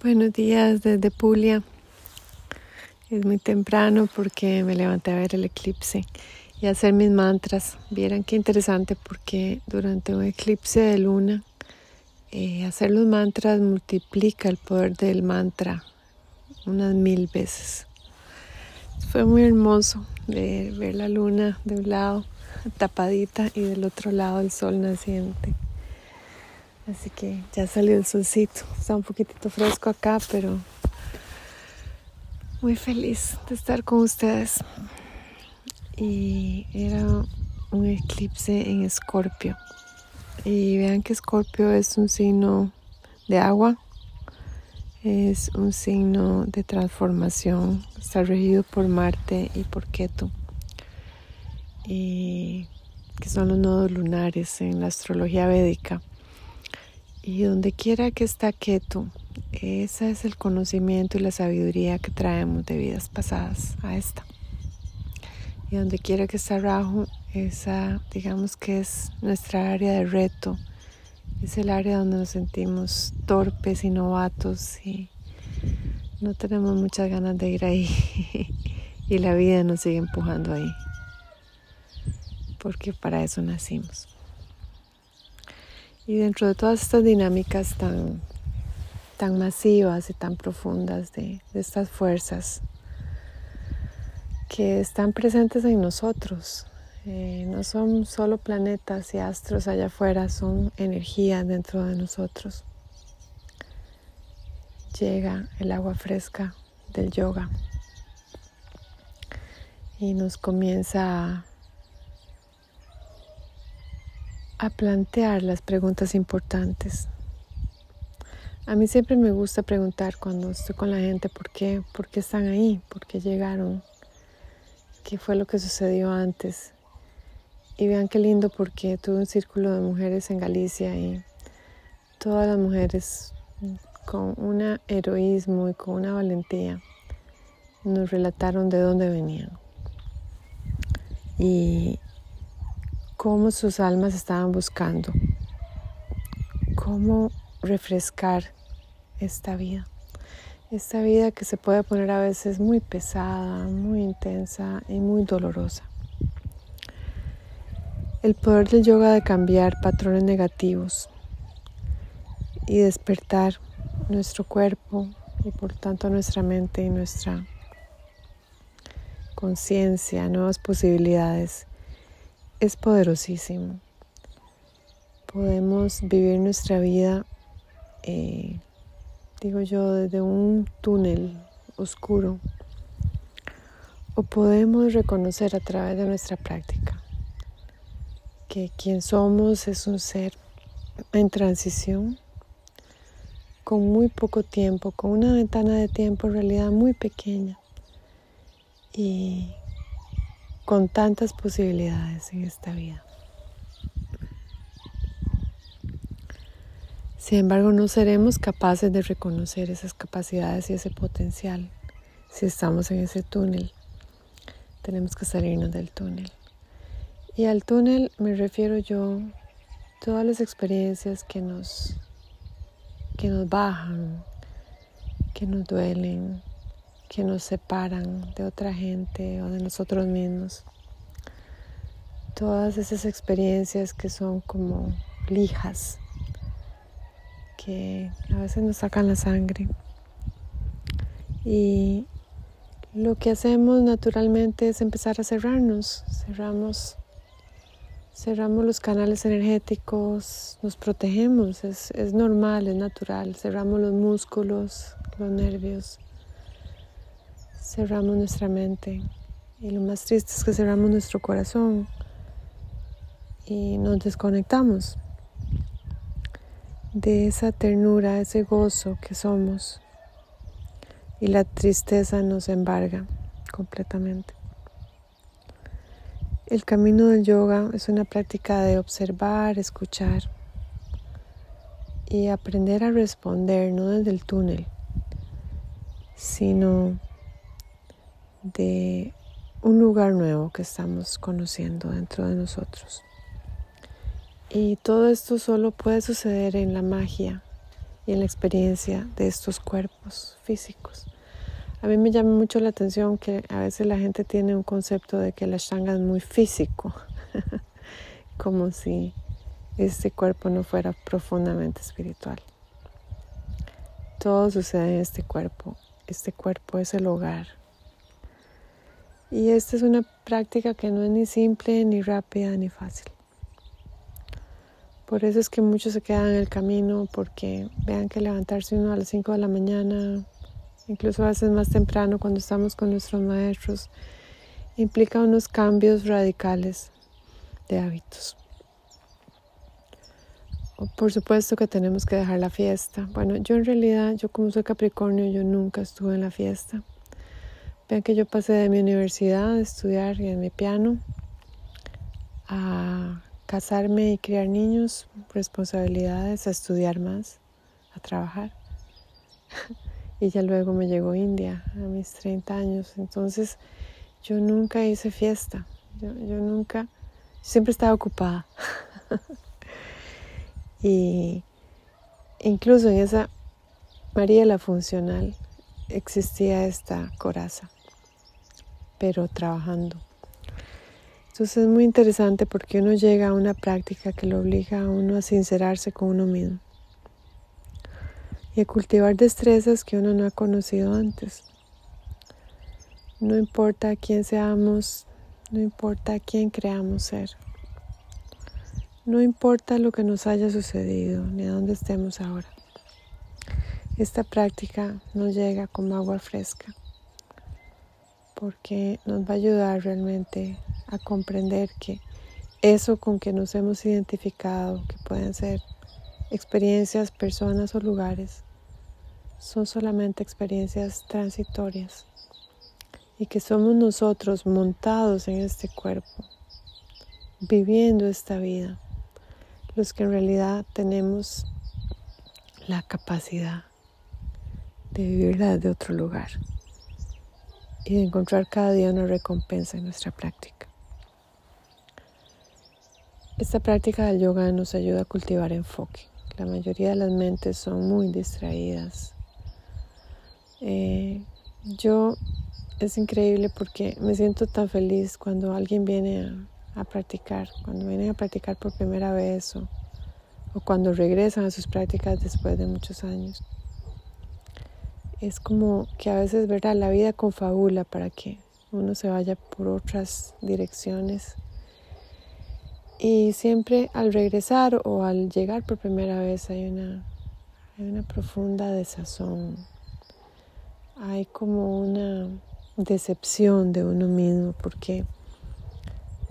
Buenos días desde Puglia. Es muy temprano porque me levanté a ver el eclipse y a hacer mis mantras. Vieran qué interesante porque durante un eclipse de luna eh, hacer los mantras multiplica el poder del mantra unas mil veces. Fue muy hermoso ver, ver la luna de un lado tapadita y del otro lado el sol naciente. Así que ya salió el solcito. Está un poquitito fresco acá, pero muy feliz de estar con ustedes. Y era un eclipse en Escorpio. Y vean que Escorpio es un signo de agua, es un signo de transformación, está regido por Marte y por Ketu, y que son los nodos lunares en la astrología védica. Y donde quiera que está Ketu, ese es el conocimiento y la sabiduría que traemos de vidas pasadas a esta. Y donde quiera que está Rahu, esa digamos que es nuestra área de reto, es el área donde nos sentimos torpes y novatos y no tenemos muchas ganas de ir ahí y la vida nos sigue empujando ahí, porque para eso nacimos. Y dentro de todas estas dinámicas tan, tan masivas y tan profundas de, estas fuerzas que están presentes en nosotros, eh, no son solo planetas y astros allá afuera, son energía dentro de nosotros. Llega el agua fresca del yoga y nos comienza a plantear las preguntas importantes. A mí siempre me gusta preguntar cuando estoy con la gente por qué, por qué están ahí, por qué llegaron, qué fue lo que sucedió antes. Y vean qué lindo porque tuve un círculo de mujeres en Galicia y todas las mujeres con un heroísmo y con una valentía nos relataron de dónde venían. Y cómo sus almas estaban buscando, cómo refrescar esta vida, esta vida que se puede poner a veces muy pesada, muy intensa y muy dolorosa. El poder del yoga de cambiar patrones negativos y despertar nuestro cuerpo y por tanto nuestra mente y nuestra conciencia, nuevas posibilidades es poderosísimo. Podemos vivir nuestra vida, eh, digo yo, desde un túnel oscuro o podemos reconocer a través de nuestra práctica que quien somos es un ser en transición con muy poco tiempo, con una ventana de tiempo en realidad muy pequeña y con tantas posibilidades en esta vida. Sin embargo, no seremos capaces de reconocer esas capacidades y ese potencial si estamos en ese túnel. Tenemos que salirnos del túnel. Y al túnel me refiero yo todas las experiencias que nos que nos bajan, que nos duelen, que nos separan de otra gente o de nosotros mismos. Todas esas experiencias que son como lijas, que a veces nos sacan la sangre. Y lo que hacemos naturalmente es empezar a cerrarnos, cerramos, cerramos los canales energéticos, nos protegemos, es, es normal, es natural, cerramos los músculos, los nervios, cerramos nuestra mente y lo más triste es que cerramos nuestro corazón y nos desconectamos de esa ternura, ese gozo que somos y la tristeza nos embarga completamente. El camino del yoga es una práctica de observar, escuchar y aprender a responder no desde el túnel, sino de un lugar nuevo que estamos conociendo dentro de nosotros. Y todo esto solo puede suceder en la magia y en la experiencia de estos cuerpos físicos. A mí me llama mucho la atención que a veces la gente tiene un concepto de que la Ashtanga es muy físico, como si este cuerpo no fuera profundamente espiritual. Todo sucede en este cuerpo. Este cuerpo es el hogar. Y esta es una práctica que no es ni simple, ni rápida, ni fácil. Por eso es que muchos se quedan en el camino porque vean que levantarse uno a las 5 de la mañana, incluso a veces más temprano cuando estamos con nuestros maestros, implica unos cambios radicales de hábitos. Por supuesto que tenemos que dejar la fiesta. Bueno, yo en realidad, yo como soy Capricornio, yo nunca estuve en la fiesta. Vean que yo pasé de mi universidad a estudiar mi piano a casarme y criar niños, responsabilidades, a estudiar más, a trabajar. y ya luego me llegó India a mis 30 años. Entonces yo nunca hice fiesta. Yo, yo nunca, siempre estaba ocupada. Y incluso en esa María la funcional existía esta coraza, pero trabajando. Entonces es muy interesante porque uno llega a una práctica que lo obliga a uno a sincerarse con uno mismo y a cultivar destrezas que uno no ha conocido antes. No importa quién seamos, no importa quién creamos ser. No importa lo que nos haya sucedido ni a dónde estemos ahora. Esta práctica nos llega como agua fresca porque nos va a ayudar realmente a comprender que eso con que nos hemos identificado, que pueden ser experiencias, personas o lugares, son solamente experiencias transitorias y que somos nosotros montados en este cuerpo, viviendo esta vida los que en realidad tenemos la capacidad de vivirla desde otro lugar y de encontrar cada día una recompensa en nuestra práctica. Esta práctica del yoga nos ayuda a cultivar enfoque. La mayoría de las mentes son muy distraídas. Eh, yo es increíble porque me siento tan feliz cuando alguien viene a a practicar, cuando vienen a practicar por primera vez o, cuando regresan a sus prácticas después de muchos años. Es como que a veces, ¿verdad? La vida confabula para que uno se vaya por otras direcciones. Y siempre al regresar o al llegar por primera vez hay una, hay una profunda desazón. Hay como una decepción de uno mismo porque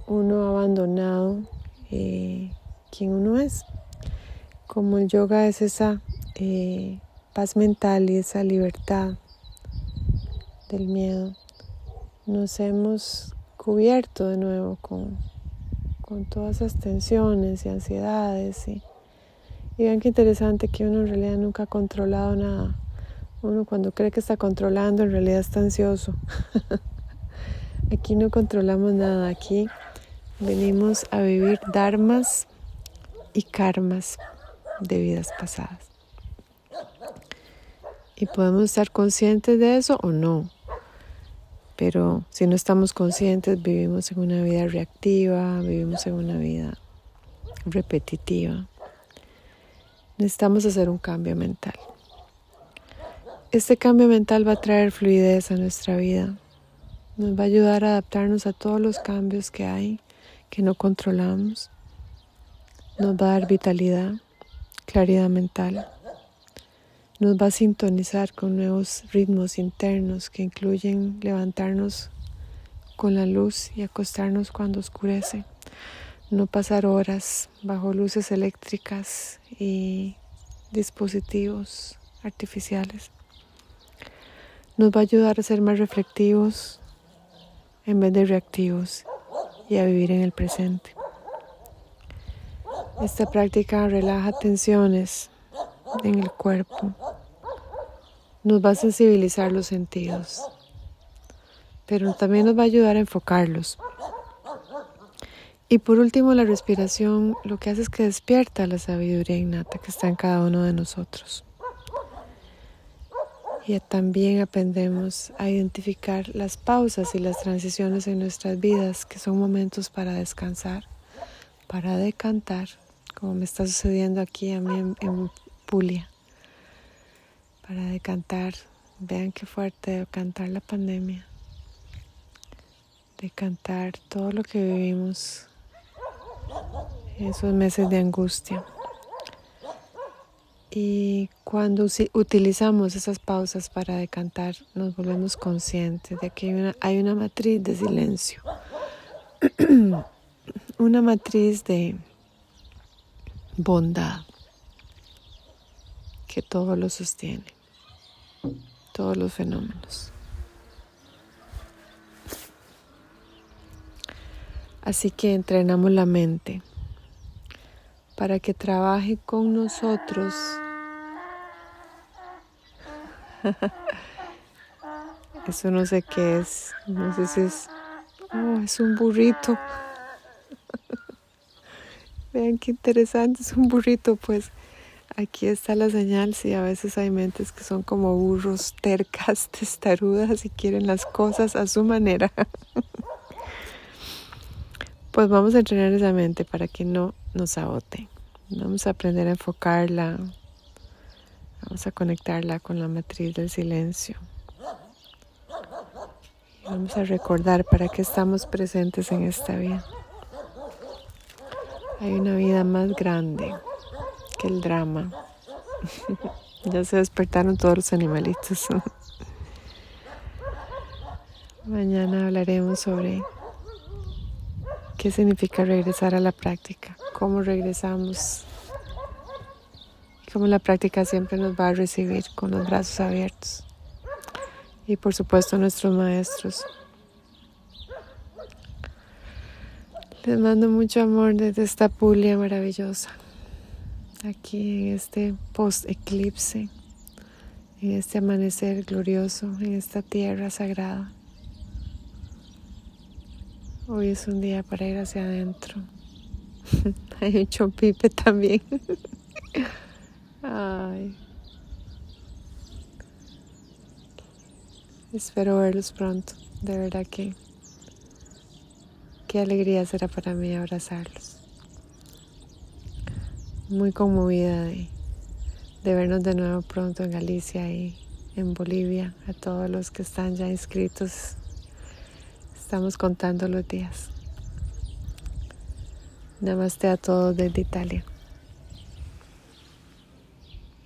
uno ha abandonado eh, quien uno es. Como el yoga es esa eh, paz mental y esa libertad del miedo, nos hemos cubierto de nuevo con, con todas esas tensiones y ansiedades. Y, y vean qué interesante que uno en realidad nunca ha controlado nada. Uno cuando cree que está controlando en realidad está ansioso. aquí no controlamos nada, aquí venimos a vivir dharmas y karmas de vidas pasadas. Y podemos estar conscientes de eso o no. Pero si no estamos conscientes, vivimos en una vida reactiva, vivimos en una vida repetitiva. Necesitamos hacer un cambio mental. Este cambio mental va a traer fluidez a nuestra vida. Nos va a ayudar a adaptarnos a todos los cambios que hay que no controlamos. Nos va a dar vitalidad, claridad mental. Nos va a sintonizar con nuevos ritmos internos que incluyen levantarnos con la luz y acostarnos cuando oscurece. No pasar horas bajo luces eléctricas y dispositivos artificiales. Nos va a ayudar a ser más reflectivos en vez de reactivos y a vivir en el presente. Esta práctica relaja tensiones en el cuerpo, nos va a sensibilizar los sentidos, pero también nos va a ayudar a enfocarlos. Y por último, la respiración lo que hace es que despierta la sabiduría innata que está en cada uno de nosotros. Y también aprendemos a identificar las pausas y las transiciones en nuestras vidas, que son momentos para descansar, para decantar, como me está sucediendo aquí a mí en, en Pulia, para decantar. Vean qué fuerte decantar la pandemia, decantar todo lo que vivimos esos meses de angustia. Y cuando utilizamos esas pausas para decantar, nos volvemos conscientes de que hay una, hay una matriz de silencio, una matriz de bondad que todo lo sostiene, todos los fenómenos. Así que entrenamos la mente para que trabaje con nosotros Eso no sé qué es. No sé si es. Oh, es un burrito. Vean qué interesante, es un burrito. Pues aquí está la señal. Sí, a veces hay mentes que son como burros tercas, testarudas y quieren las cosas a su manera. pues vamos a entrenar esa mente para que no nos agote. Vamos a aprender a enfocarla, Vamos a conectarla con la matriz del silencio. Vamos a recordar para qué estamos presentes en esta vida. Hay una vida más grande que el drama. ya se despertaron todos los animalitos. Mañana hablaremos sobre qué significa regresar a la práctica, cómo regresamos como la práctica siempre nos va a recibir con los brazos abiertos. Y por supuesto nuestros maestros. Les mando mucho amor desde esta pulia maravillosa. Aquí en este post-eclipse, en este amanecer glorioso, en esta tierra sagrada. Hoy es un día para ir hacia adentro. Hay un chompipe también. Ay. Espero verlos pronto. De verdad que qué alegría será para mí abrazarlos. Muy conmovida de, vernos de nuevo pronto en Galicia y en Bolivia. A todos los que están ya inscritos, estamos contando los días. Namaste a todos desde Italia.